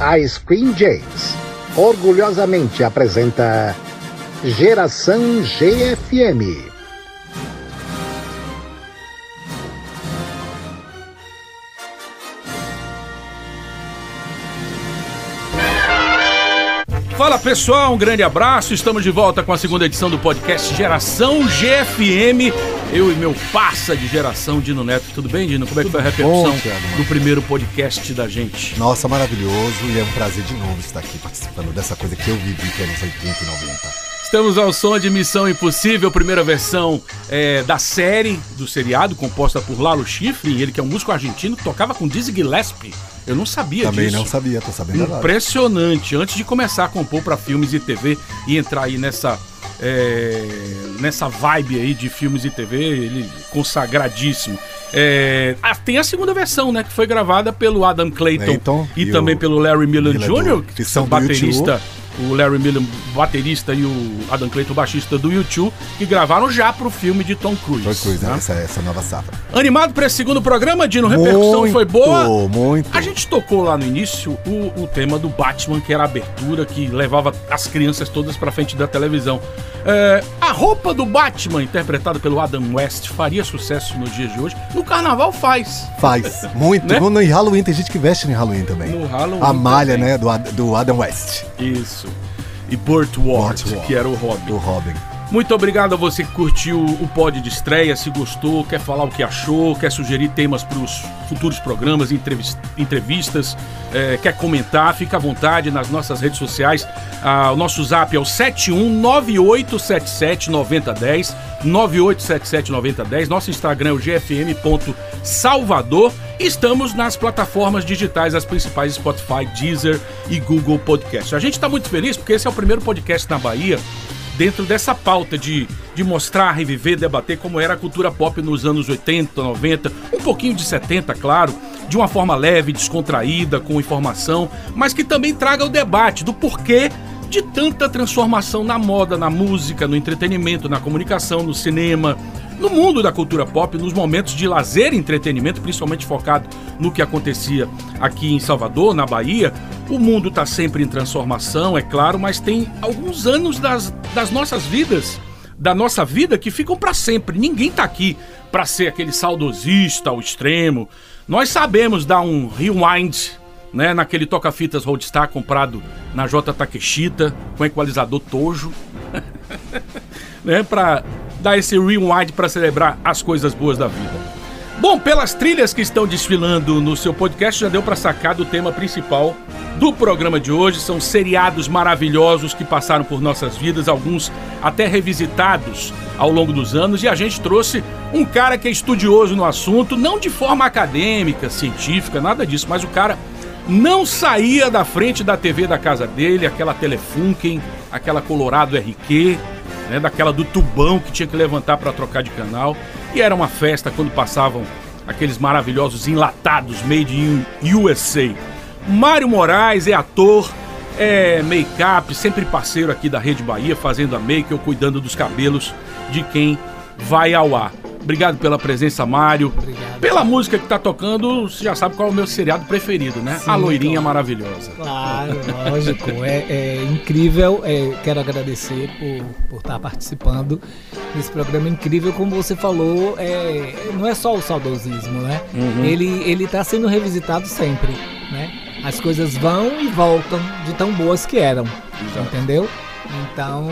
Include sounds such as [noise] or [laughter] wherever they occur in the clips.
A Screen James orgulhosamente apresenta Geração GFM. Fala pessoal, um grande abraço. Estamos de volta com a segunda edição do podcast Geração GFM. Eu e meu passa de geração, Dino Neto. Tudo bem, Dino? Como é que foi a repercussão bom, do primeiro podcast da gente? Nossa, maravilhoso e é um prazer de novo estar aqui participando dessa coisa que eu vivi, que é nos 80 e 90. Estamos ao som de Missão Impossível, primeira versão é, da série, do seriado, composta por Lalo Schifrin, ele que é um músico argentino que tocava com Dizzy Gillespie. Eu não sabia Também disso. não sabia, tô sabendo agora. Impressionante. Antes de começar a compor para filmes e TV e entrar aí nessa é, nessa vibe aí de filmes e TV, ele consagradíssimo. É, ah, tem a segunda versão, né, que foi gravada pelo Adam Clayton, Clayton e, e também pelo Larry Millen Millen Jr., que são baterista. O Larry Millen, baterista, e o Adam Clayton, baixista do YouTube, que gravaram já pro filme de Tom Cruise. Foi coisa, né? essa, essa nova safra. Animado para esse segundo programa, Dino? Repercussão Muito, foi boa? Muito. A gente tocou lá no início o, o tema do Batman, que era a abertura, que levava as crianças todas pra frente da televisão. É, a roupa do Batman, interpretada pelo Adam West, faria sucesso nos dias de hoje? No carnaval faz. Faz. [laughs] Muito. Né? No Halloween, tem gente que veste no Halloween também. No Halloween A malha, também. né, do, do Adam West. Isso. E Burt Ward, Burt Ward. que era o Robin. Do Robin. Muito obrigado a você que curtiu o pod de estreia, se gostou, quer falar o que achou, quer sugerir temas para os futuros programas, entrevis- entrevistas, eh, quer comentar, fica à vontade nas nossas redes sociais. Ah, o nosso zap é o 7198779010, 98779010. Nosso Instagram é o gfm.salvador. Estamos nas plataformas digitais, as principais Spotify, Deezer e Google Podcast. A gente está muito feliz porque esse é o primeiro podcast na Bahia dentro dessa pauta de, de mostrar, reviver, debater como era a cultura pop nos anos 80, 90, um pouquinho de 70, claro, de uma forma leve, descontraída, com informação, mas que também traga o debate do porquê de tanta transformação na moda, na música, no entretenimento, na comunicação, no cinema, no mundo da cultura pop, nos momentos de lazer e entretenimento, principalmente focado no que acontecia aqui em Salvador, na Bahia, o mundo está sempre em transformação, é claro, mas tem alguns anos das, das nossas vidas, da nossa vida, que ficam para sempre. Ninguém tá aqui para ser aquele saudosista ao extremo. Nós sabemos dar um rewind né, naquele toca-fitas Roadstar comprado na J Takeshita, com equalizador Tojo [laughs] né, para dar esse rewind para celebrar as coisas boas da vida. Bom, pelas trilhas que estão desfilando no seu podcast, já deu para sacar do tema principal do programa de hoje. São seriados maravilhosos que passaram por nossas vidas, alguns até revisitados ao longo dos anos, e a gente trouxe um cara que é estudioso no assunto, não de forma acadêmica, científica, nada disso, mas o cara não saía da frente da TV da casa dele, aquela Telefunken, aquela Colorado RQ, né, daquela do tubão que tinha que levantar para trocar de canal. E era uma festa quando passavam aqueles maravilhosos enlatados made in USA. Mário Moraes é ator, é make-up, sempre parceiro aqui da Rede Bahia, fazendo a make ou cuidando dos cabelos de quem vai ao ar. Obrigado pela presença, Mário. Obrigado. Pela música que tá tocando, você já sabe qual é o meu seriado preferido, né? Sim, a Loirinha claro. Maravilhosa. Claro, lógico. É, é incrível. é, quero agradecer por, por estar participando desse programa incrível. Como você falou, é, não é só o saudosismo, né? Uhum. Ele, ele tá sendo revisitado sempre, né? As coisas vão e voltam de tão boas que eram, entendeu? Então,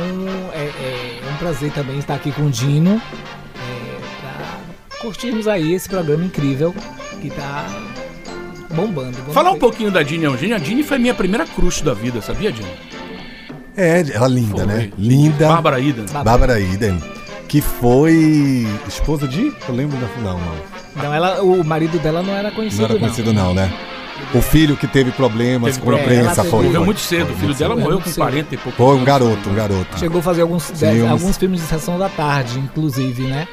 é, é um prazer também estar aqui com o Dino. Curtirmos aí esse programa incrível que tá bombando. Falar um pouquinho da Dini Eugênia. A Dini foi minha primeira crush da vida, sabia, Dini? É, ela linda, Foi. né? Linda. Bárbara Ida. Bárbara Iden. Que foi esposa de. Eu lembro da. Não, não. Não, ela, o marido dela não era conhecido, Não era conhecido, não, né? O filho que teve problemas Teve com a imprensa foi. Morreu foi. muito cedo. O filho dela cedo. morreu muito com cedo. 40 e pouco. Foi um garoto, um garoto. Chegou a fazer alguns, alguns filmes de sessão da tarde, inclusive, né?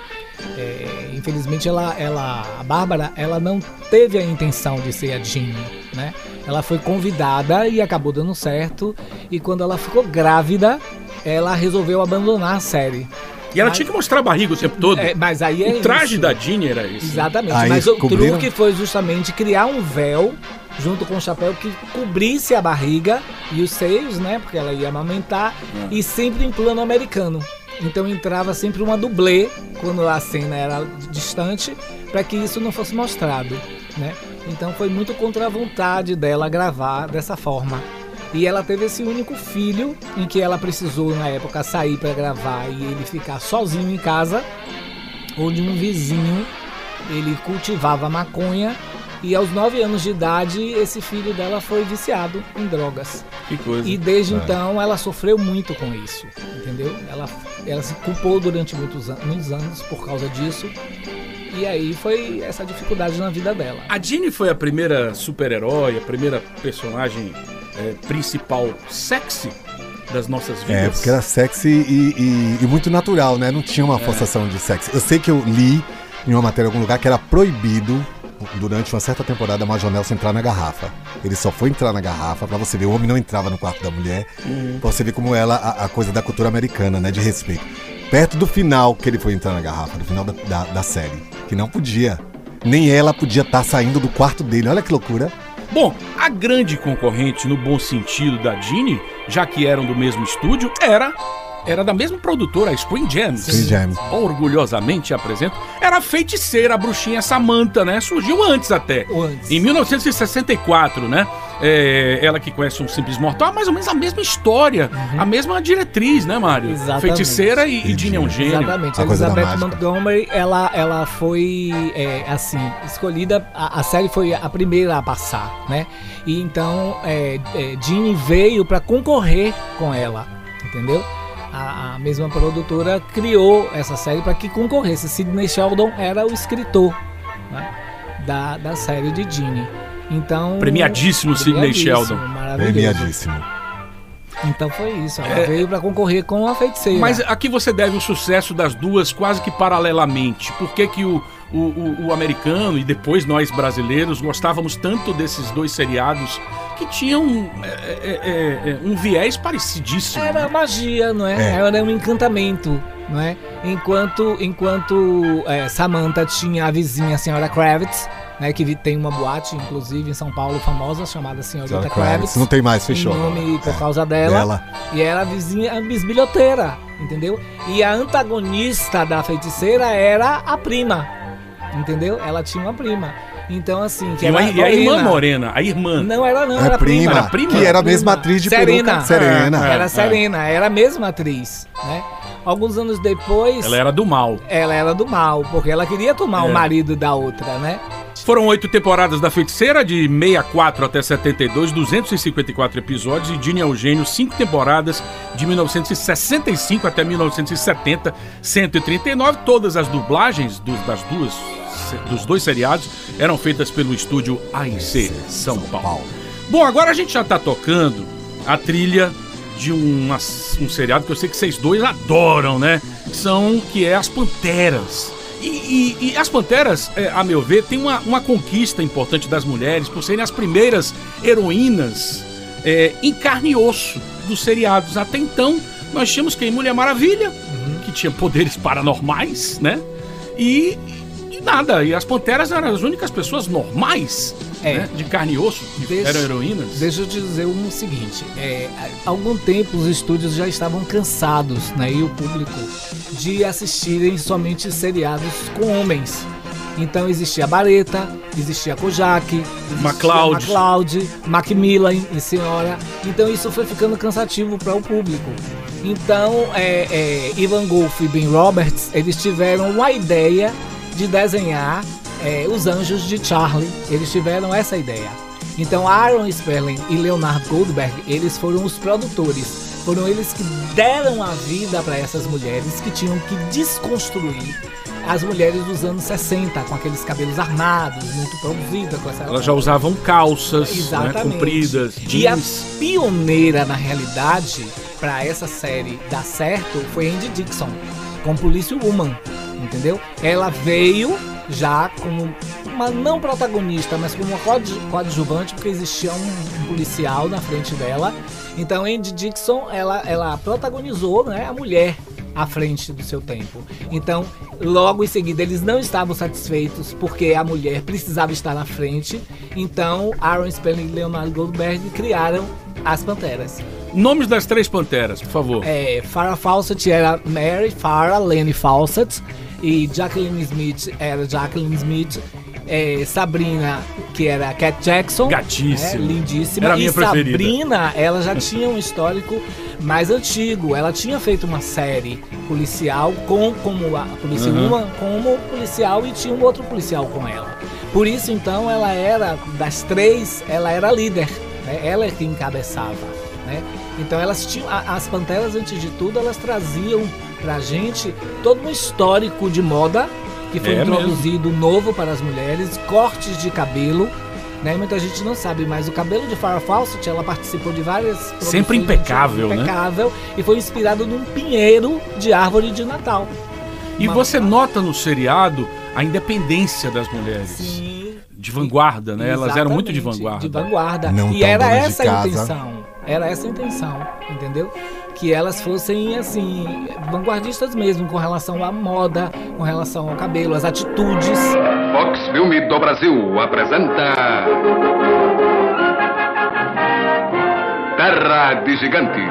É, infelizmente, ela, ela, a Bárbara, ela não teve a intenção de ser a Jean, né? Ela foi convidada e acabou dando certo. E quando ela ficou grávida, ela resolveu abandonar a série. E ela Mas- tinha que mostrar a barriga o tempo todo. É, mas aí é o traje isso. da Ginny era esse. Exatamente. Aí mas o truque foi justamente criar um véu junto com o chapéu que cobrisse a barriga e os seios, né? Porque ela ia amamentar e sempre em plano americano. Então entrava sempre uma dublê quando a cena era distante para que isso não fosse mostrado, né? Então foi muito contra a vontade dela gravar dessa forma. E ela teve esse único filho em que ela precisou na época sair para gravar e ele ficar sozinho em casa onde um vizinho ele cultivava maconha e aos 9 anos de idade esse filho dela foi viciado em drogas. Que coisa. E desde É. então ela sofreu muito com isso, entendeu? Ela, ela se culpou durante muitos, an- muitos anos por causa disso. E aí foi essa dificuldade na vida dela. A Ginny foi a primeira super-herói, a primeira personagem é, principal sexy das nossas vidas. É, porque era sexy e, e- e muito natural, né? Não tinha uma forçação de sexy. Eu sei que eu li em uma matéria em algum lugar que era proibido durante uma certa temporada Major Nelson entrar na garrafa. Ele só foi entrar na garrafa pra você ver, o homem não entrava no quarto da mulher, pra você ver como ela, a, a coisa da cultura americana, né? De respeito. Perto do final que ele foi entrar na garrafa, no final da, da, da série. Que não podia. Nem ela podia estar saindo do quarto dele. Olha que loucura. Bom, a grande concorrente, no bom sentido, da Ginny, já que eram do mesmo estúdio, era era da mesma produtora, a Screen Gems. Screen Gems. Orgulhosamente apresento. Era a feiticeira, a bruxinha Samantha, né? Surgiu antes até. Antes. Em 1964, né? É, ela que conhece um simples mortal, mais ou menos a mesma história, a mesma diretriz, né, Mário? Uhum. Exatamente. Feiticeira e, e Ginny é um gênio. Exatamente. A Elizabeth. Montgomery, ela, ela foi, é, assim, escolhida. A, a série foi a primeira a passar, né? E então, é, é, veio para concorrer com ela, entendeu? A, a mesma produtora criou essa série para que concorresse. Sidney Sheldon era o escritor né, da, da série de Jeanne. Então, Premiadíssimo Sidney premiadíssimo, Sheldon. Maravilhoso. Premiadíssimo. Então foi isso. Ela veio para concorrer com a feiticeira. Mas aqui você deve o sucesso das duas quase que paralelamente. Por que, que o, o, o- o americano e depois nós brasileiros gostávamos tanto desses dois seriados que tinham é, é, é, é, um viés parecidíssimo? Era magia, não é? É. Era um encantamento, não é? Enquanto, enquanto é, Samantha tinha a vizinha a senhora Kravitz, né? Que tem uma boate, inclusive, em São Paulo, famosa, chamada Senhorita Senhora Kravitz. Kravitz. Não tem mais, fechou. Nome por É, causa dela. dela. E era a vizinha, a bisbilhoteira, entendeu? E a antagonista da feiticeira era a prima, entendeu? Ela tinha uma prima. Então, assim, que E, e a irmã morena, a irmã. Não era não, era prima, Era prima? que era a mesma atriz de Serena. peruca. Serena. É, Era é. Serena, era a mesma atriz, né? Alguns anos depois, Ela era do mal. ela era do mal, porque ela queria tomar É. o marido da outra, né? Foram oito temporadas da Feiticeira, de 64 até 72, 254 episódios, e Ginny Eugênio, cinco temporadas, de 1965 até 1970, 139. Todas as dublagens dos, das duas, dos dois seriados eram feitas pelo estúdio AIC São Paulo. Bom, agora a gente já tá tocando a trilha de uma- um seriado que eu sei que vocês dois adoram, né? São, que é As Panteras. E, e- e as Panteras, é, a meu ver, tem uma, uma conquista importante das mulheres por serem as primeiras heroínas é, em carne e osso dos seriados. Até então, nós tínhamos quem? Mulher Maravilha, que tinha poderes paranormais, né? E nada, e as Panteras eram as únicas pessoas normais, É. né? De carne e osso, que Deixa- eram heroínas. Deixa eu te dizer o seguinte: é, há algum tempo os estúdios já estavam cansados, né, e o público, de assistirem somente seriados com homens. Então existia a Bareta, existia Kojak, existia MacLeod. MacLeod, Macmillan e Senhora. Então isso foi ficando cansativo para o público. Então é, é, Ivan Golf e Ben Roberts eles tiveram uma ideia de desenhar é, os Anjos de Charlie. Eles tiveram essa ideia. Então Aaron Sperling e Leonard Goldberg eles foram os produtores. Foram eles que deram a vida para essas mulheres que tinham que desconstruir as mulheres dos anos 60, com aqueles cabelos armados, muito produzida, com essa Elas já usavam calças né, compridas, E a jeans. pioneira, na realidade, para essa série dar certo foi Andy Dixon, com Police Woman, entendeu? Ela veio já como uma não protagonista, mas como uma coadju- coadjuvante, porque existia um, policial na frente dela. Então Andy Dixon, ela, ela protagonizou né, a mulher à frente do seu tempo. Então, logo em seguida, eles não estavam satisfeitos porque a mulher precisava estar na frente. Então, Aaron Spelling e Leonard Goldberg criaram as Panteras. Nomes das três panteras, por favor. É, Farrah Fawcett era Mary Farrah Lane Fawcett e Jacqueline Smith era Jacqueline Smith. É, Sabrina, que era a Cat Jackson. Gatíssima. né, lindíssima. Era a minha e preferida. Sabrina, ela já tinha um histórico mais antigo. Ela tinha feito uma série policial com como a polícia Uhum. uma como policial e tinha um outro policial com ela. Por isso então ela era das três, ela era líder, né? Ela é que encabeçava, né? Então elas tinham as panteras antes de tudo, elas traziam pra gente todo um histórico de moda que foi É introduzido novo para as mulheres, cortes de cabelo, né? Muita gente não sabe, mas o cabelo de Farrah Fawcett, ela participou de várias Sempre impecável, né? impecável e foi inspirado num pinheiro de árvore de Natal. E Uma- você nota no seriado a independência das mulheres. Sim. De vanguarda, né? Elas eram muito de vanguarda. De vanguarda. Não e era essa a intenção. Era essa a intenção, entendeu? Que elas fossem, assim, vanguardistas mesmo, com relação à moda, com relação ao cabelo, às atitudes. Fox Filme do Brasil apresenta. Terra de Gigante.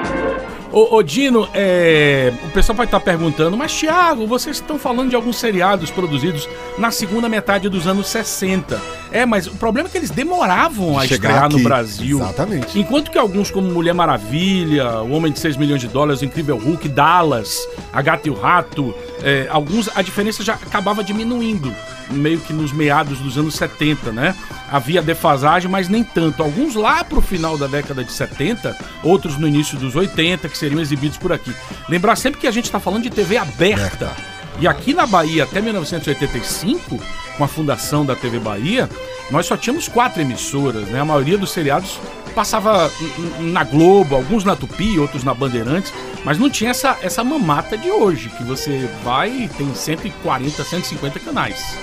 Ô, ô, Dino, é, o pessoal vai estar perguntando, mas Thiago, vocês estão falando de alguns seriados produzidos na segunda metade dos anos 60. É, mas o problema é que eles demoravam a Chegar estrear no aqui. Brasil. Exatamente. Enquanto que alguns, como Mulher Maravilha, O Homem de 6 milhões de dólares, O Incrível Hulk, Dallas, A Gata e o Rato, é, alguns a diferença já acabava diminuindo, meio que nos meados dos anos 70, né? Havia defasagem, mas nem tanto. Alguns lá pro final da década de 70, outros no início dos 80, que seriam exibidos por aqui. Lembrar sempre que a gente tá falando de TV aberta. E aqui na Bahia, até 1985, com a fundação da TV Bahia, nós só tínhamos quatro emissoras, né? A maioria dos seriados passava na Globo, alguns na Tupi, outros na Bandeirantes, mas não tinha essa, essa mamata de hoje, que você vai e tem 140, 150 canais.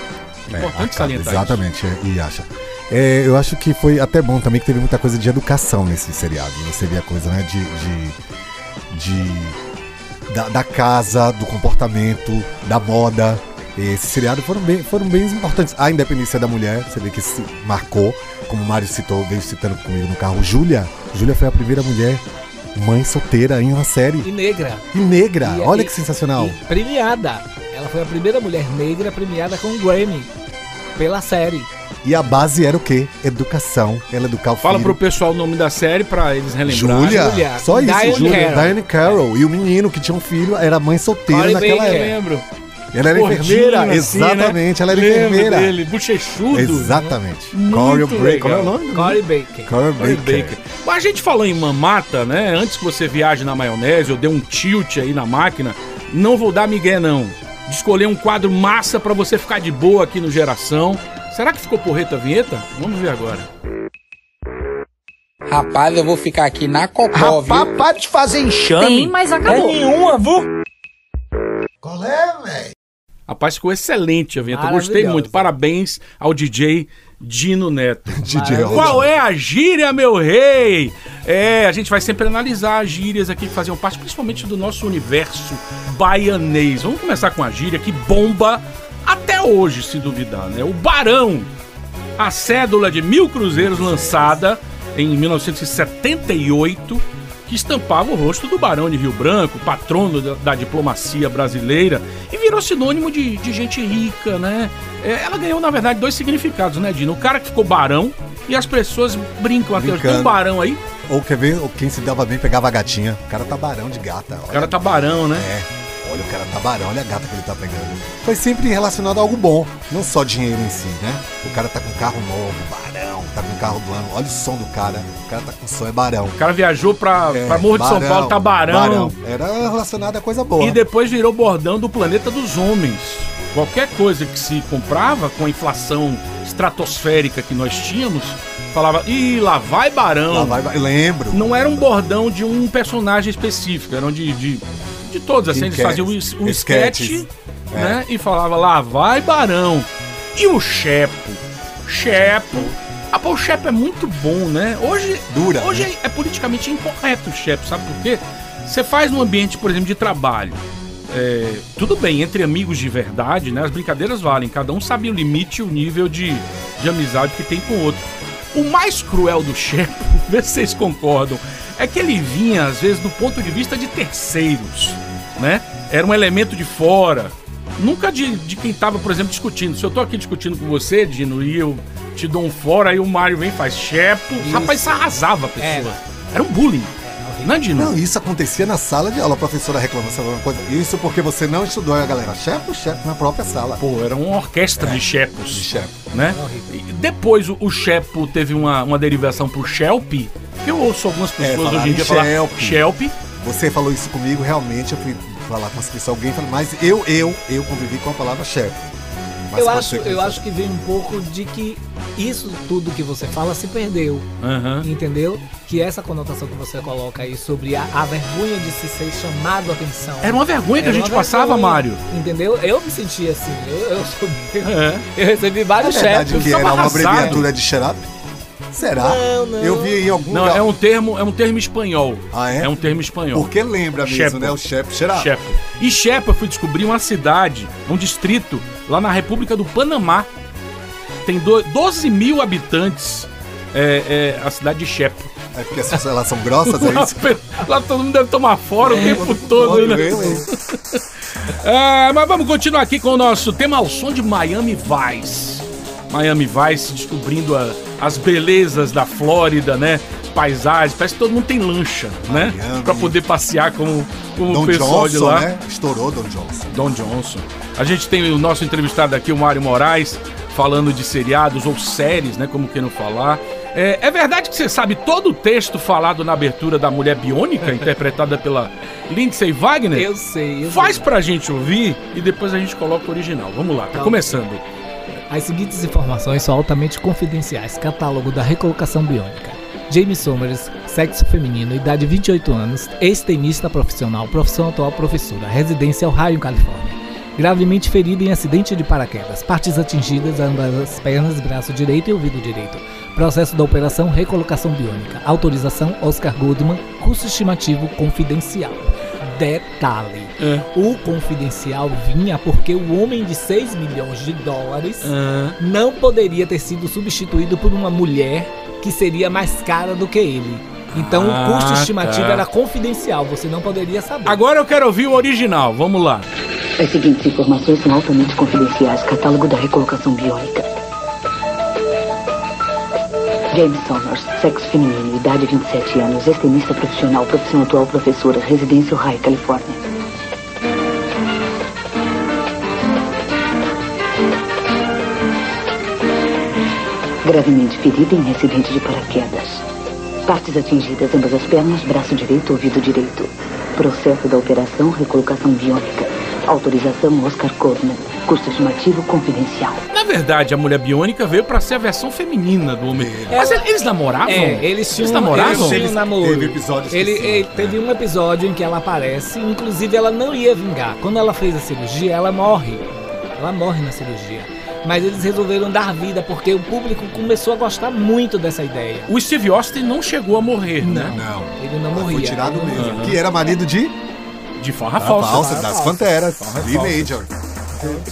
É, Importante acaba- salientar Exatamente, é, e acha. É, eu acho que foi até bom também que teve muita coisa de educação nesse seriado. Você via coisa, né? De. de, de- da, da casa, do comportamento, da moda. Esse seriado foram bem, foram bem importantes. A independência da mulher, você vê que se marcou, como o Mário citou, veio citando comigo no carro. Júlia. Júlia foi a primeira mulher mãe solteira em uma série. E negra. E negra. E- Olha e- que sensacional. E premiada. Ela foi a primeira mulher negra premiada com um Grammy pela série. E a base era o quê? Educação. Ela educar o Fala filho. pro pessoal o nome da série pra eles relembrarem. Júlia. Júlia. Só isso, Diane Júlia. Carroll. Diane Carroll. E o menino que tinha um filho era mãe solteira naquela. Eu época. lembro. Ela era Gordinho, enfermeira. assim, né? Exatamente, ela era Lembro enfermeira. dele, bochechudo. Exatamente. Muito Corey Baker. Como é o nome? Corey Baker. Corey Corey Baker. Baker. Mas a gente falou em mamata, né? Antes que você viaje na maionese, eu dei um tilt aí na máquina. Não vou dar migué, não. De escolher um quadro massa pra você ficar de boa aqui no Geração. Será que ficou porreta a vinheta? Vamos ver agora. Rapaz, eu vou ficar aqui na Copó, viu? Rapaz, para de fazer enxame. Tem, mas É acabou. nenhuma, viu? Rapaz, ficou excelente a vinheta. Gostei muito. Parabéns ao DJ Dino Neto. [laughs] DJ Qual é a gíria, meu rei? É, a gente vai sempre analisar as gírias aqui que faziam parte, principalmente do nosso universo baianês. Vamos começar com a gíria que bomba até hoje, se duvidar, né? O Barão. A cédula de mil cruzeiros lançada em 1978, que estampava o rosto do Barão de Rio Branco, patrono da, da diplomacia brasileira, e virou sinônimo de, de gente rica, né? É, ela ganhou, na verdade, dois significados, né, Dino? O cara que ficou barão, e as pessoas brincam até hoje. Tem um barão aí, Ou quer ver? Ou quem se dava bem pegava a gatinha. O cara tá barão de gata. o cara tá barão, né? É. Olha, o cara tá barão, olha a gata que ele tá pegando. Foi sempre relacionado a algo bom, não só dinheiro em si, né? O cara tá com carro novo, barão, tá com carro do ano, olha o som do cara, o cara tá com som, é barão. O cara viajou pra, É, pra Morro de São barão, Paulo, tá barão. Era relacionado a coisa boa. E depois virou bordão do planeta dos homens. Qualquer coisa que se comprava com a inflação estratosférica que nós tínhamos, falava, ih, lá vai barão. Lá vai, lembro. Não era um bordão de um personagem específico, eram de, de, de todos, assim, eles faziam um, um Sketches. sketch, né? E falava, lá vai barão. E o Chepo? Chepo. Ah, pô, o Chepo é muito bom, né? Hoje, Dura, hoje né? é, é politicamente incorreto o Chepo, sabe por quê? Você faz num ambiente, por exemplo, de trabalho. é, tudo bem, entre amigos de verdade, né? As brincadeiras valem. Cada um sabe o limite e o nível de, de amizade que tem com o outro. O mais cruel do Shepo, [laughs] vê se vocês concordam, é que ele vinha, às vezes, do ponto de vista de terceiros, né? Era um elemento de fora. Nunca de, de quem tava, por exemplo, discutindo. Se eu tô aqui discutindo com você, Dino, e eu te dou um fora, aí o Mário vem e faz Shepo. Rapaz, isso arrasava a pessoa. Era um bullying. Não é, Dino? Não, isso acontecia na sala de aula. A professora reclamando sobre alguma coisa. Isso porque você não estudou, a galera. Chefe, chefe, na própria sala. Pô, era uma orquestra de Shepos. De chefe. né? E depois o, o Shepo teve uma, uma derivação pro Shelp, que eu ouço algumas pessoas falaram hoje em dia falar Shelp. Shelp. Você falou isso comigo, realmente. Eu fui falar com as pessoas, alguém falou, mas eu, eu, eu convivi com a palavra chefe. Mas Eu acho, eu acho que vem um pouco de que isso tudo que você fala se perdeu. Aham. Entendeu? Que essa conotação que você coloca aí sobre a, a vergonha de se ser chamado a atenção. Era uma vergonha que a gente passava, vergonha, Mário. Entendeu? Eu me senti assim. Eu, eu, sou- É. eu recebi É vários verdade chefes. que era uma abreviatura de xerap? Será? Não, não. Eu vi em algum Não, lugar. é um termo, é um termo espanhol. Ah, é? um termo espanhol. Porque lembra mesmo, Chepo. né? O chefe xerap. Shepo. E Shepo eu fui descobrir uma cidade, um distrito, lá na República do Panamá. Tem do- 12 mil habitantes. É, é a cidade de Shepo. É porque as elas são grossas, é Lá, isso? lá todo mundo deve tomar fora o tempo todo, né? Ah, [laughs] mas vamos continuar aqui com o nosso tema ao som de Miami Vice. Miami Vice descobrindo a- as belezas da Flórida, né? Paisagens, parece que todo mundo tem lancha, né? Miami. Pra poder passear com, com o pessoal de Johnson, lá. né? Estourou Don Johnson. Don Johnson. A gente tem o nosso entrevistado aqui, o Mário Moraes, falando de seriados ou séries, né? Como que não falar. É, é verdade que você sabe todo o texto falado na abertura da Mulher Biônica, interpretada pela Lindsay Wagner? Eu sei. Eu Faz sei. pra gente ouvir e depois a gente coloca o original. Vamos lá, tá Tá. começando. As seguintes informações são altamente confidenciais. Catálogo da recolocação biônica. Jamie Somers, sexo feminino, idade 28 anos, ex-tenista profissional, profissão atual professora, residência Ohio, Califórnia. Gravemente ferido em acidente de paraquedas, partes atingidas, ambas as pernas, braço direito e ouvido direito. Processo da operação recolocação biônica. Autorização Oscar Goodman, custo estimativo confidencial. Detalhe: É. o confidencial vinha porque o homem de 6 milhões de dólares não poderia ter sido substituído por uma mulher que seria mais cara do que ele. Então Ah, o custo estimativo tá. era confidencial, você não poderia saber. Agora eu quero ouvir o original. Vamos lá. As seguintes informações são altamente confidenciais. Catálogo da recolocação biônica. James Somers, sexo feminino, idade 27 anos, ex-tenista profissional, profissão atual professora, residência Ohio, Califórnia. Gravemente ferida em acidente de paraquedas. Partes atingidas, ambas as pernas, braço direito, ouvido direito. Processo da operação, recolocação biônica. Autorização Oscar Goldman. Custo estimativo confidencial. Na verdade, a Mulher Biônica veio pra ser a versão feminina do homem. Mas eles namoravam? É, eles tinham, namoravam? eles tinham Eles- namoro. teve episódios que ele, sim. ele- teve um episódio em que ela aparece, inclusive ela não ia vingar. Quando ela fez a cirurgia, ela morre. Ela morre na cirurgia. Mas eles resolveram dar vida porque o público começou a gostar muito dessa ideia. O Steve Austin não chegou a morrer, né? Não. Ele não morria. Foi tirado não mesmo. morria. Que era marido de De farra a falsa. falsa, das Panteras. Lee Major.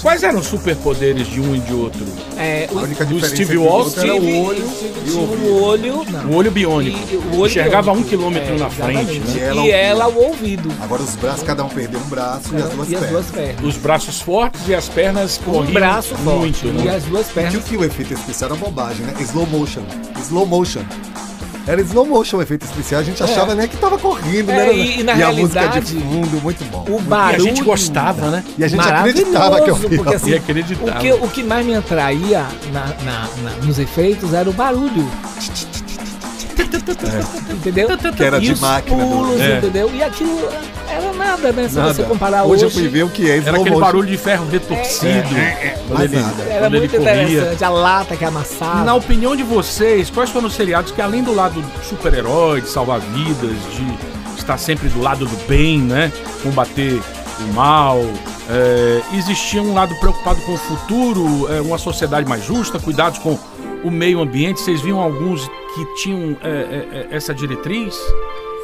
Quais eram os superpoderes de um e de outro? É, o A única Do Steve é que o era olho e tinha o olho. Não. O olho biônico. E, o olho Enxergava biônico. um quilômetro na frente, né? E ela E o ela o ouvido. Agora os braços, cada um perdeu um braço e as duas e as pernas. duas pernas. Os braços fortes e as pernas Um corriam braço forte muito, e né? as duas E pernas. o que o efeito especial era bobagem, né? Slow motion. Slow motion. Era slow motion o efeito especial. A gente achava né, que tava correndo, É, né? e- e na a música de fundo, muito bom. O E a barulho. gente gostava, né? E a gente acreditava que eu vi. porque assim, E acreditava. o que, o que mais me atraía na- na- na- nos efeitos era o barulho. Entendeu? Que era de os máquina pulos, É. entendeu? E aquilo era nada, né? Se Nada. você comparar hoje, hoje. eu fui ver o que é Era aquele barulho de ferro retorcido. Quando Mais ele, nada. Era muito interessante, a lata que amassava. Na opinião de vocês, quais foram os seriados que, além do lado super-herói, de salvar vidas, de estar sempre do lado do bem, né? Combater o mal, é, existia um lado preocupado com o futuro, é, uma sociedade mais justa, cuidados com o meio ambiente. Vocês viam alguns que tinham é, é, é, essa diretriz?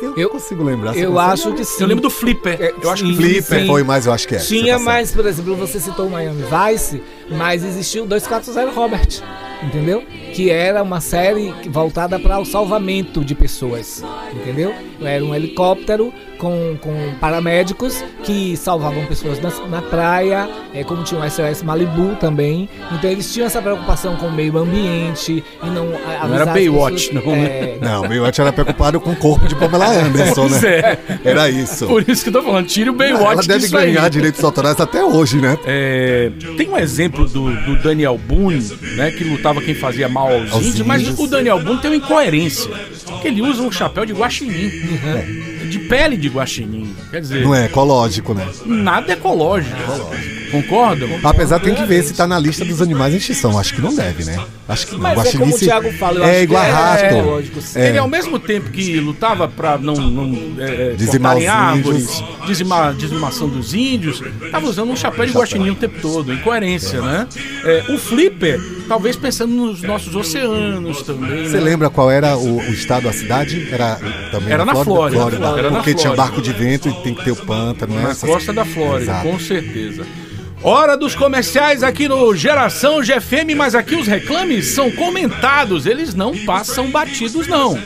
Eu, Eu- consigo lembrar. Eu acho que sim. Eu lembro do Flipper. É, Eu acho que sim, Flipper sim. foi, mas eu acho que é. Tinha, tá mas, por exemplo, você citou o Miami Vice, mas existiu o 240 Robert, entendeu? Que era uma série que- voltada para o salvamento de pessoas, entendeu? Era um helicóptero com, com paramédicos que salvavam pessoas na, na praia, é, como tinha o SOS Malibu também. Então eles tinham essa preocupação com o meio ambiente e não a- avisar era Baywatch, pessoas- não, né? é, Não, o Baywatch era preocupado com o corpo de Pamela Anderson, Pois né? é. Era isso. Por isso que eu tô falando, tire o Baywatch Ela deve disso aí. ganhar direitos autorais até hoje, né? É, tem um exemplo do, do Daniel Boone, né, que lutava quem fazia mal aos, Aos índios, mas índios. o Daniel Boone tem uma incoerência. Porque ele usa um chapéu de guaxinim. De pele de guaxinim. Quer dizer, Não é ecológico, né? nada ecológico. Concordam? Apesar tem que ver se tá na lista dos animais em extinção. Acho que não deve, né? Acho que não. Mas é como o se- Thiago fala, eu É acho que igual a é rato. ecológico, sim. É. Ele, ao mesmo tempo que lutava pra não, não é, é, Dizimar árvores, dizimar, dizimação dos índios, tava usando um chapéu de guaxinim o tempo todo, incoerência, né? É, o Flipper, talvez pensando nos nossos oceanos também. Você né? lembra qual era o, o estado, a cidade? Era também Era na Flórida, era na porque tinha Flórida. barco de vento e tem que ter o pântano, né? Na costa da Flórida, Exato. com certeza. Hora dos comerciais aqui no Geração GFM, mas aqui os reclames são comentados, eles não passam batidos, não.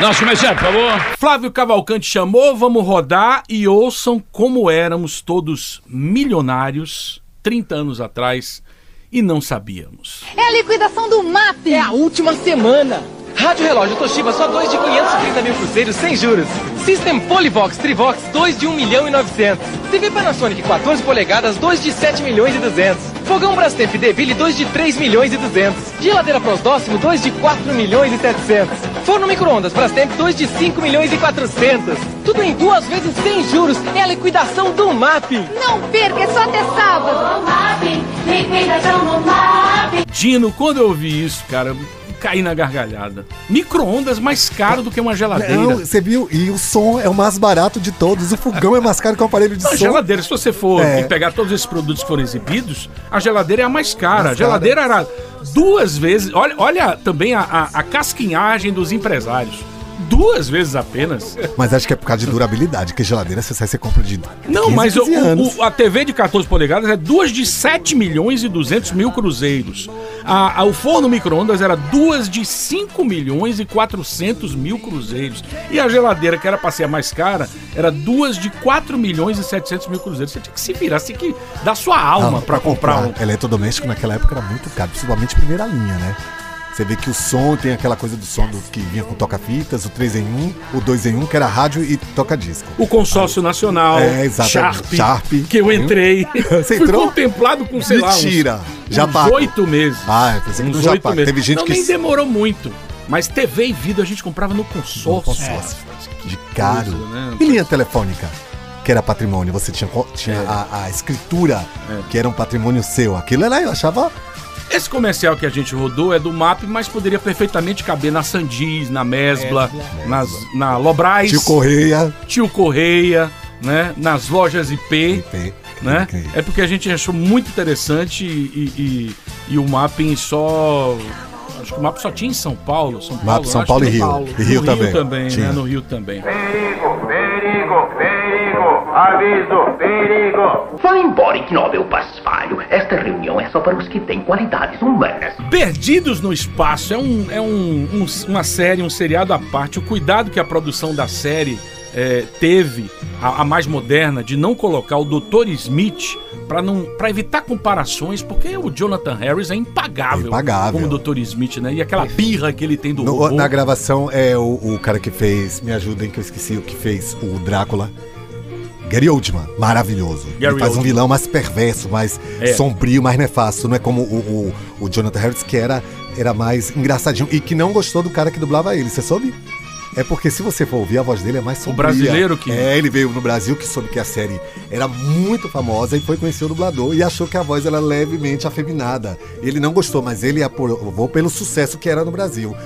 Nosso comercial, por favor. Flávio Cavalcante chamou, vamos rodar e ouçam como éramos todos milionários 30 anos atrás e não sabíamos. É a liquidação do MAP. É a última semana. Rádio Relógio Toshiba só 2 de 530 mil cruzeiros sem juros. System Polivox Trivox 2 de 1 milhão e 900. TV Panasonic 14 polegadas 2 de 7 milhões e 200. Fogão Brastemp Deville 2 de 3 milhões e 200. Geladeira Prosdóximo 2 de 4 milhões e 700. Forno micro-ondas Brastemp 2 de 5 milhões e 400. Tudo em duas vezes sem juros. É a liquidação do MAP. Não perca, é só até sábado. Dino, quando eu ouvi isso, cara, caí na gargalhada. Micro-ondas mais caro do que uma geladeira. Não, você viu? E o som é o mais barato de todos. O fogão é mais caro que o aparelho de A som. geladeira, se você for É. pegar todos esses produtos que foram exibidos, a geladeira é a mais cara. Mais a geladeira era duas vezes. Olha, olha também a, a, a casquinhagem dos empresários. Duas vezes apenas. Mas acho que é por causa de durabilidade, que geladeira você sai, você compra de Não, 15, mas o- 15 anos. o- a TV de 14 polegadas é duas de 7 milhões e 200 mil cruzeiros. A, a- o forno micro-ondas era duas de 5 milhões e 400 mil cruzeiros. E a geladeira, que era pra ser a mais cara, era duas de 4 milhões e 700 mil cruzeiros. Você tinha que se virar, você tinha que dar sua alma Ah, pra comprar um. Eletrodoméstico naquela época era muito caro, principalmente primeira linha, né? Você vê que o som tem aquela coisa do som do, que vinha com toca-fitas, o 3 em 1, o 2 em 1, que era rádio e toca-disco. O consórcio nacional, É, exatamente. Sharp, Sharp. que eu entrei. [laughs] Você Fui entrou? contemplado com, sei Mentira. lá, uns, Já uns oito meses. Ah, pensei que uns oito meses. Teve gente Não, que nem demorou muito. Mas TV e vida a gente comprava no consórcio. No consórcio. de caro. coisa, né? E linha telefônica, que era patrimônio, você tinha, tinha É. a, a escritura, que era um patrimônio seu. Aquilo era, eu achava. Esse comercial que a gente rodou é do MAP, mas poderia perfeitamente caber na Sandis, na Mesbla, nas, na Lobrais, Tio Correia. Tio Correia, né? Nas lojas IP, IP, né? É porque a gente achou muito interessante e, e, e o mapping só. Acho que o mapa só tinha em São Paulo. São Paulo, Mapa São Paulo e no Rio. Paulo. E Rio no também. Rio também, Tinha. né? No Rio também. Perigo, perigo, perigo, aviso, perigo. Vá embora, ignóbil paspalho. Esta reunião é só para os que têm qualidades humanas. Perdidos no Espaço é, um, é um- um- uma série, um seriado à parte. O cuidado que a produção da série é, teve, a, a mais moderna, de não colocar o Dr. Smith para não para evitar comparações, porque o Jonathan Harris é impagável, Impagável. como Dr. Smith, né? E aquela birra que ele tem do No- robô. na gravação é o, o cara que fez. Me ajudem que eu esqueci o que fez o Drácula. Gary Oldman, maravilhoso. Gary Ele faz um Oldman. vilão mais perverso, mais É. sombrio, mais nefasto. Não é como o, o, o Jonathan Harris, que era, era mais engraçadinho e que não gostou do cara que dublava ele. Você soube? É porque se você for ouvir, a voz dele é mais sombria. brasileiro que- É, ele veio no Brasil, que soube que a série era muito famosa e foi conhecer o dublador e achou que a voz era levemente afeminada. Ele não gostou, mas ele aprovou pelo sucesso que era no Brasil.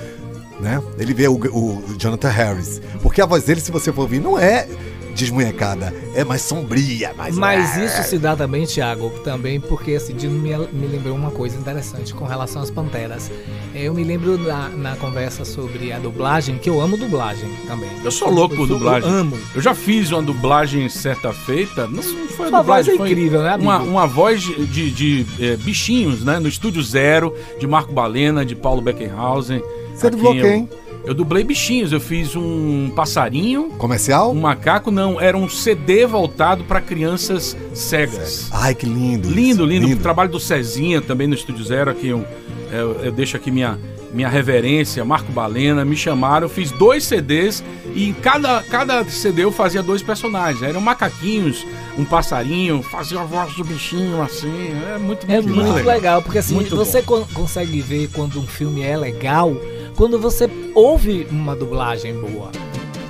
Né? Ele vê o, o Jonathan Harris. Porque a voz dele, se você for ouvir, não é desmunhecada. É mais sombria, mais. Mas é. isso se dá também, Thiago, também porque assim, Dino me, me lembrou uma coisa interessante com relação às panteras. Eu me lembro na, na conversa sobre a dublagem, que eu amo dublagem também. Eu sou louco por sou- dublagem. Eu amo. Eu já fiz uma dublagem certa feita. Não não foi a Sua voz dublagem, é foi incrível, né, amigo? Uma, uma voz de, de, de, eh, bichinhos, né? No Estúdio Zero, de Marco Balena, de Paulo Beckenhausen. Você dublou eu- quem? Eu dublei bichinhos. Eu fiz um passarinho, Comercial? um macaco. Não, era um CD voltado para crianças cegas. Ai, que lindo. Lindo, isso, lindo. O trabalho do Cezinha também no Estúdio Zero, aqui eu, eu, eu deixo aqui minha, minha reverência, Marco Balena, me chamaram, eu fiz dois CDs e em cada, cada CD eu fazia dois personagens. Eram macaquinhos, um passarinho, fazia a voz do bichinho assim. É muito, É muito legal. porque assim, Muito você con- consegue ver quando um filme é legal quando você ouve uma dublagem boa.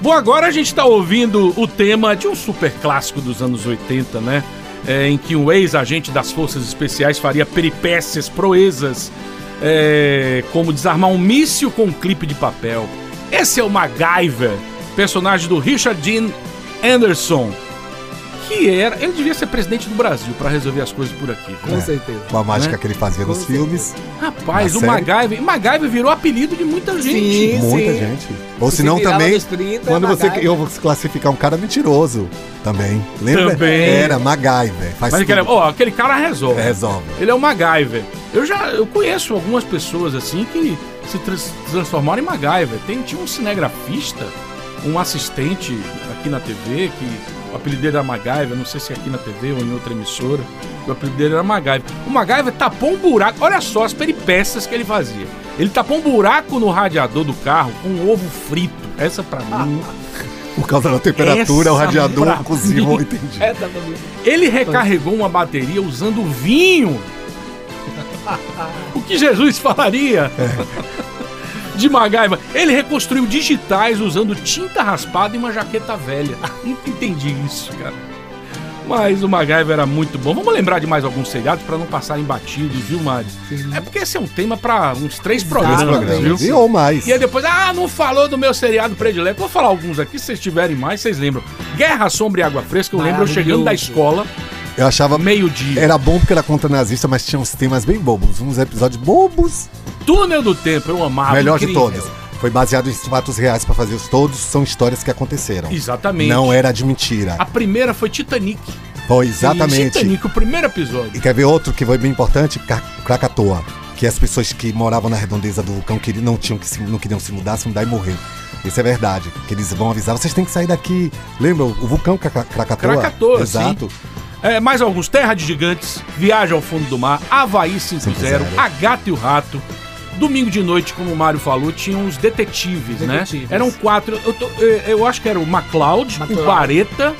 Bom, agora a gente tá ouvindo o tema de um super clássico dos anos 80, né? É, em que um ex-agente das Forças Especiais faria peripécias, proezas, é, como desarmar um míssil com um clipe de papel. Esse é o MacGyver, personagem do Richard Dean Anderson, que era. Ele devia ser presidente do Brasil pra resolver as coisas por aqui. Com certeza. Com a mágica Né? que ele fazia nos filmes. Rapaz, Na o série? MacGyver. MacGyver virou apelido de muita gente. Muita gente. Ou Se senão também, nos 30, quando você MacGyver. eu vou classificar um cara mentiroso também. Lembra? Também. Era MacGyver. Faz Mas aquele, ó, aquele cara resolve. Resolve. Ele é o MacGyver. Eu já eu conheço algumas pessoas assim que se trans- transformaram em MacGyver. Tem, tinha um cinegrafista, um assistente aqui na TV, que o apelido dele era MacGyver, não sei se é aqui na TV ou em outra emissora. O apelido dele era MacGyver. O MacGyver tapou um buraco, olha só as peripécias que ele fazia. Ele tapou um buraco no radiador do carro com um ovo frito. Essa pra mim. [laughs] Por causa da temperatura, o Essa radiador pra cozinhou, mim. entendi. É, tá. Ele recarregou uma bateria usando vinho. O que Jesus falaria? De MacGyver. Ele reconstruiu digitais usando tinta raspada e uma jaqueta velha. Nunca [laughs] entendi isso, cara. Mas o MacGyver era muito bom. Vamos lembrar de mais alguns seriados para não passarem batidos, viu, Mari? É porque esse é um tema para uns três programas, programas, viu? e ou mais. E aí depois, ah, não falou do meu seriado predileto. Vou falar alguns aqui, se vocês tiverem mais, vocês lembram. Guerra, Sombra e Água Fresca, eu lembro eu chegando da escola, Eu achava. meio-dia. Era bom porque era contra nazista, mas tinha uns temas bem bobos. Uns episódios bobos. Túnel do Tempo, eu amava. melhor de incrível. todos. Foi baseado em fatos reais pra fazer os todos. São histórias que aconteceram. Exatamente. Não era de mentira. A primeira foi Titanic. Foi exatamente. Titanic, o primeiro episódio. E quer ver outro que foi bem importante? Krakatoa. Que as pessoas que moravam na redondeza do vulcão queriam, não, tinham que se, não queriam se mudar, se mudar e morrer. Isso é verdade. Que eles vão avisar, vocês têm que sair daqui. Lembra o vulcão Kra- Krakatoa? Krakatoa, Exato. É, mais alguns. Terra de Gigantes, Viagem ao Fundo do Mar, Havaí 5-0, 5-0. A Gata e o Rato. Domingo de noite, como o Mário falou, tinha uns detetives, Detetives. né? Eram quatro. Eu, tô- eu- eu acho que era o MacLeod, o. Bareta,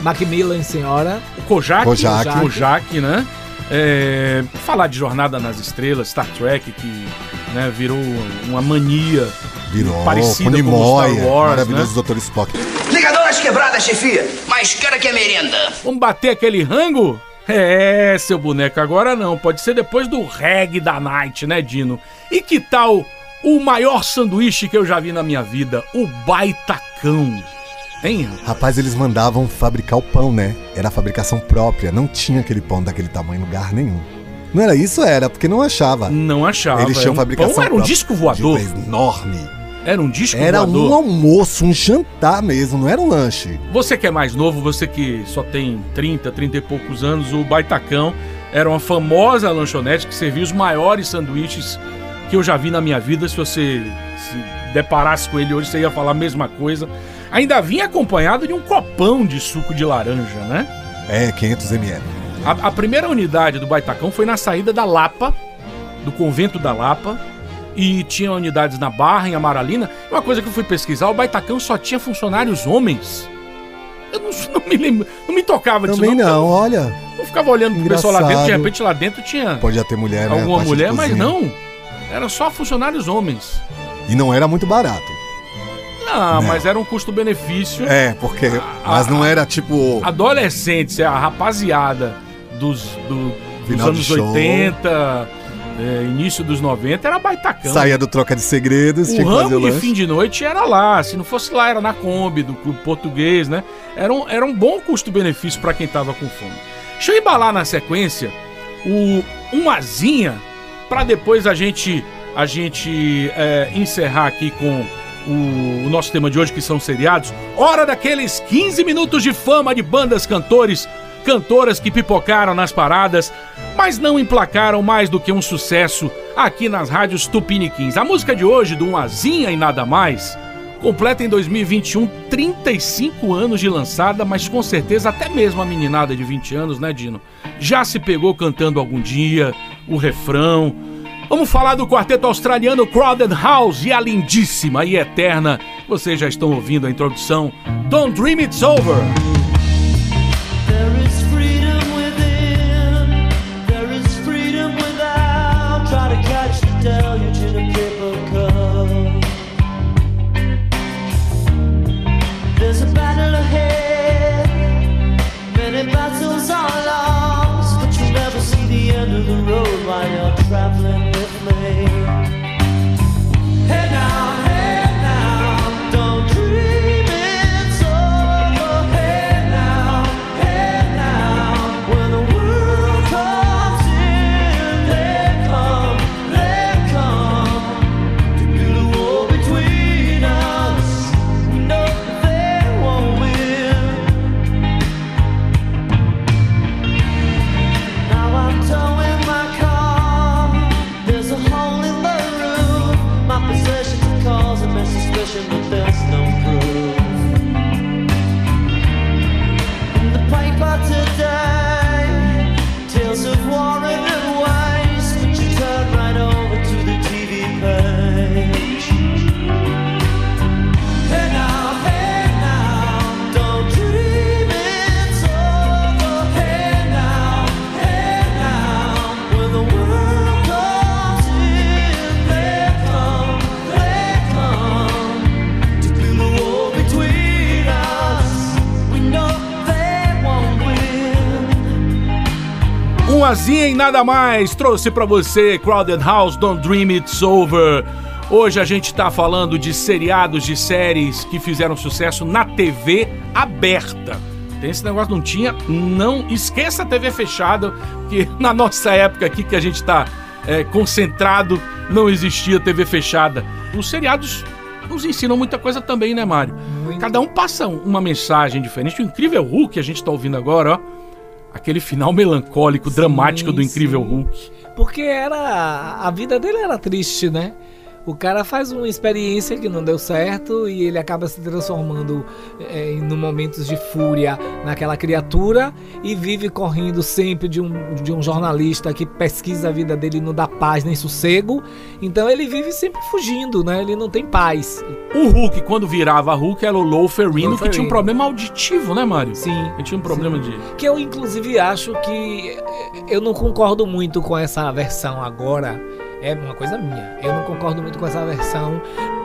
Macmillan, senhora. o Kojak, Kojak. o Kojak, né? É, falar de Jornada nas Estrelas, Star Trek, que né, virou uma mania Virou. parecida com com o Star Wars, maravilhoso né? Dr. Spock. Ligador nas quebradas, chefia. Mas quero aqui a merenda. Vamos bater aquele rango? É, seu boneco, agora não. Pode ser depois do reggae da night, né, Dino? E que tal o maior sanduíche que eu já vi na minha vida? O baitacão. Hein? Rapaz, eles mandavam fabricar o pão, né? Era a fabricação própria. Não tinha aquele pão daquele tamanho em lugar nenhum. Não era isso? Era, porque não achava. Não achava. Eles tinham um fabricação pão, era um própria. disco voador. De um enorme. Era um disco Era um voador. almoço, um jantar mesmo, não era um lanche. Você que é mais novo, você que só tem 30, 30 e poucos anos, o Baitacão era uma famosa lanchonete que servia os maiores sanduíches que eu já vi na minha vida. Se você se deparasse com ele hoje, você ia falar a mesma coisa. Ainda vinha acompanhado de um copão de suco de laranja, né? É, 500 ml. A, a primeira unidade do Baitacão foi na saída da Lapa, do convento da Lapa, e tinha unidades na Barra, em Amaralina. Uma coisa que eu fui pesquisar, o Baitacão só tinha funcionários homens. Eu não, [laughs] não me lembro, não me tocava disso Também não, olha. Eu não ficava olhando pro pessoal lá dentro, de repente lá dentro tinha Podia ter mulher, né? alguma mulher, mas não. Era só funcionários homens. E não era muito barato. Não, Não. mas era um custo-benefício. É, porque. Mas não era tipo. adolescentes, é a rapaziada dos, do- dos anos show. 80, é, início dos 90, era baitacão. Saía do troca de segredos, tinha O que fazer o lanche. fim de noite era lá. Se não fosse lá, era na Kombi, do Clube Português, né? Era um, era um bom custo-benefício pra quem tava com fome. Deixa eu embalar na sequência o um azinha pra depois a gente a gente é, encerrar aqui com o, o nosso tema de hoje, que são seriados. Hora daqueles 15 minutos de fama de bandas, cantores, cantoras que pipocaram nas paradas, mas não emplacaram mais do que um sucesso aqui nas rádios Tupiniquins. A música de hoje, do Azinha e Nada Mais, completa em 2021 35 anos de lançada, mas com certeza até mesmo a meninada de 20 anos, né, Dino? Já se pegou cantando algum dia, o refrão. Vamos falar do quarteto australiano Crowded House e a lindíssima e eterna, vocês já estão ouvindo a introdução, Don't Dream It's Over. Um azinha e nada mais trouxe pra você Crowded House, Don't Dream It's Over. Hoje a gente tá falando de seriados, de séries que fizeram sucesso na TV aberta. Tem esse negócio, não tinha? Não esqueça a TV fechada, que [laughs] na nossa época aqui que a gente tá é, concentrado, não existia TV fechada. Os seriados nos ensinam muita coisa também, né, Mário? Cada um passa uma mensagem diferente. O Incrível Hulk, a gente tá ouvindo agora, ó. Aquele final melancólico, dramático do Incrível Hulk. Porque era. A vida dele era triste, né? O cara faz uma experiência que não deu certo e ele acaba se transformando é, em momentos de fúria naquela criatura e vive correndo sempre de um, de um jornalista que pesquisa a vida dele e não dá paz nem sossego. Então ele vive sempre fugindo, né? Ele não tem paz. O Hulk, quando virava Hulk, era o Lou Ferrino, que tinha um problema auditivo, né, Mário? Sim. Ele tinha um problema de. Que eu, inclusive, acho que eh, eu não concordo muito com essa versão agora. É uma coisa minha. Eu não concordo muito com essa versão,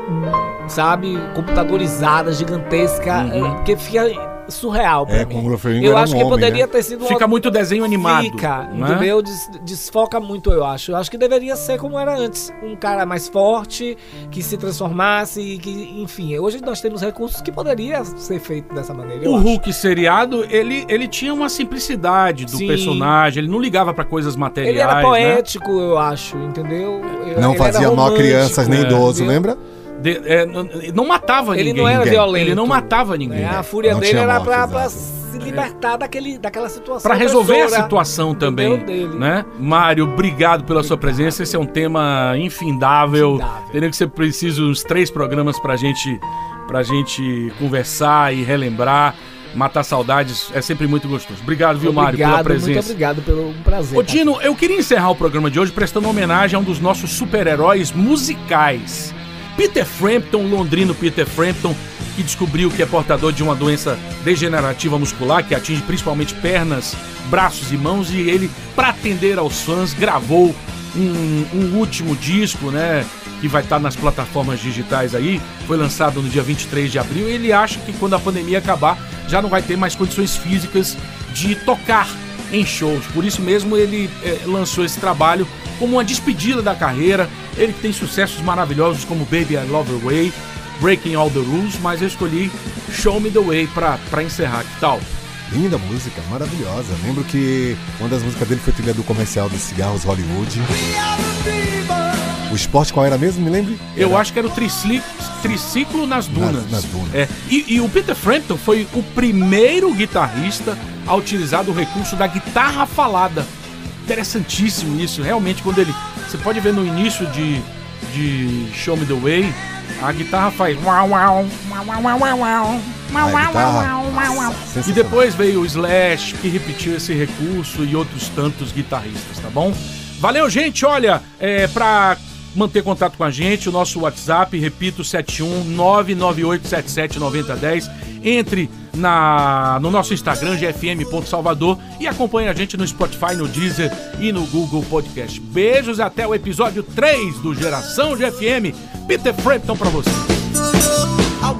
hum, sabe, computadorizada, gigantesca, Uhum. eh, porque fica surreal pra É, mim. com o Groferinho Eu era acho um que homem, poderia né? ter sido Fica muito desenho animado. Fica, não é? entendeu? Des- desfoca muito, eu acho. Eu acho que deveria ser como era antes. Um cara mais forte, que se transformasse, e que, enfim. Hoje nós temos recursos que poderia ser feito dessa maneira. eu O acho. Hulk seriado, ele, ele tinha uma simplicidade do Sim. personagem, ele não ligava pra coisas materiais. Ele era né? poético, eu acho, entendeu? Eu- Não ele fazia mal a crianças nem é, idoso, lembra? De- é, não, não matava Ele ninguém. não era ninguém. violento. Ele não matava ninguém. É, a fúria Não dele era morte, pra, se libertar daquele, daquela situação. Pra resolver a situação também, né? Mário, obrigado pela sua presença. Esse é um tema infindável. Infindável. Teria que ser preciso uns três programas pra gente, pra gente conversar e relembrar. Matar saudades é sempre muito gostoso. Obrigado, viu, Mário, pela Obrigado, presença. Muito obrigado pelo prazer. Ô Dino, eu queria encerrar o programa de hoje prestando homenagem a um dos nossos super-heróis musicais. Peter Frampton, londrino Peter Frampton, que descobriu que é portador de uma doença degenerativa muscular que atinge principalmente pernas, braços e mãos, e ele, para atender aos fãs, gravou um, um último disco, né? Que vai estar nas plataformas digitais aí. Foi lançado no dia 23 de abril. Ele acha que quando a pandemia acabar, já não vai ter mais condições físicas de tocar em shows. Por isso mesmo ele eh, lançou esse trabalho como uma despedida da carreira. Ele tem sucessos maravilhosos como Baby I Love Your Way, Breaking All the Rules, mas eu escolhi Show Me the Way pra, pra encerrar. Que tal? Linda música, maravilhosa. Lembro que uma das músicas dele foi trilha do comercial dos cigarros Hollywood. O esporte qual era mesmo? Me lembre? Eu acho que era o triciclo, triciclo nas dunas. Nas- nas dunas. É, e, e o Peter Frampton foi o primeiro guitarrista a utilizar o recurso da guitarra falada. Interessantíssimo isso. Realmente, quando ele. Você pode ver no início de, de Show Me the Way, a guitarra faz. E depois veio o Slash, que repetiu esse recurso, e outros tantos guitarristas, tá bom? Valeu, gente. Olha, é, pra manter contato com a gente, o nosso WhatsApp, repito, 71998779010. Entre na, no nosso Instagram, gfm.salvador, e acompanhe a gente no Spotify, no Deezer e no Google Podcast. Beijos até o episódio 3 do Geração GFM. Peter Frampton pra você. I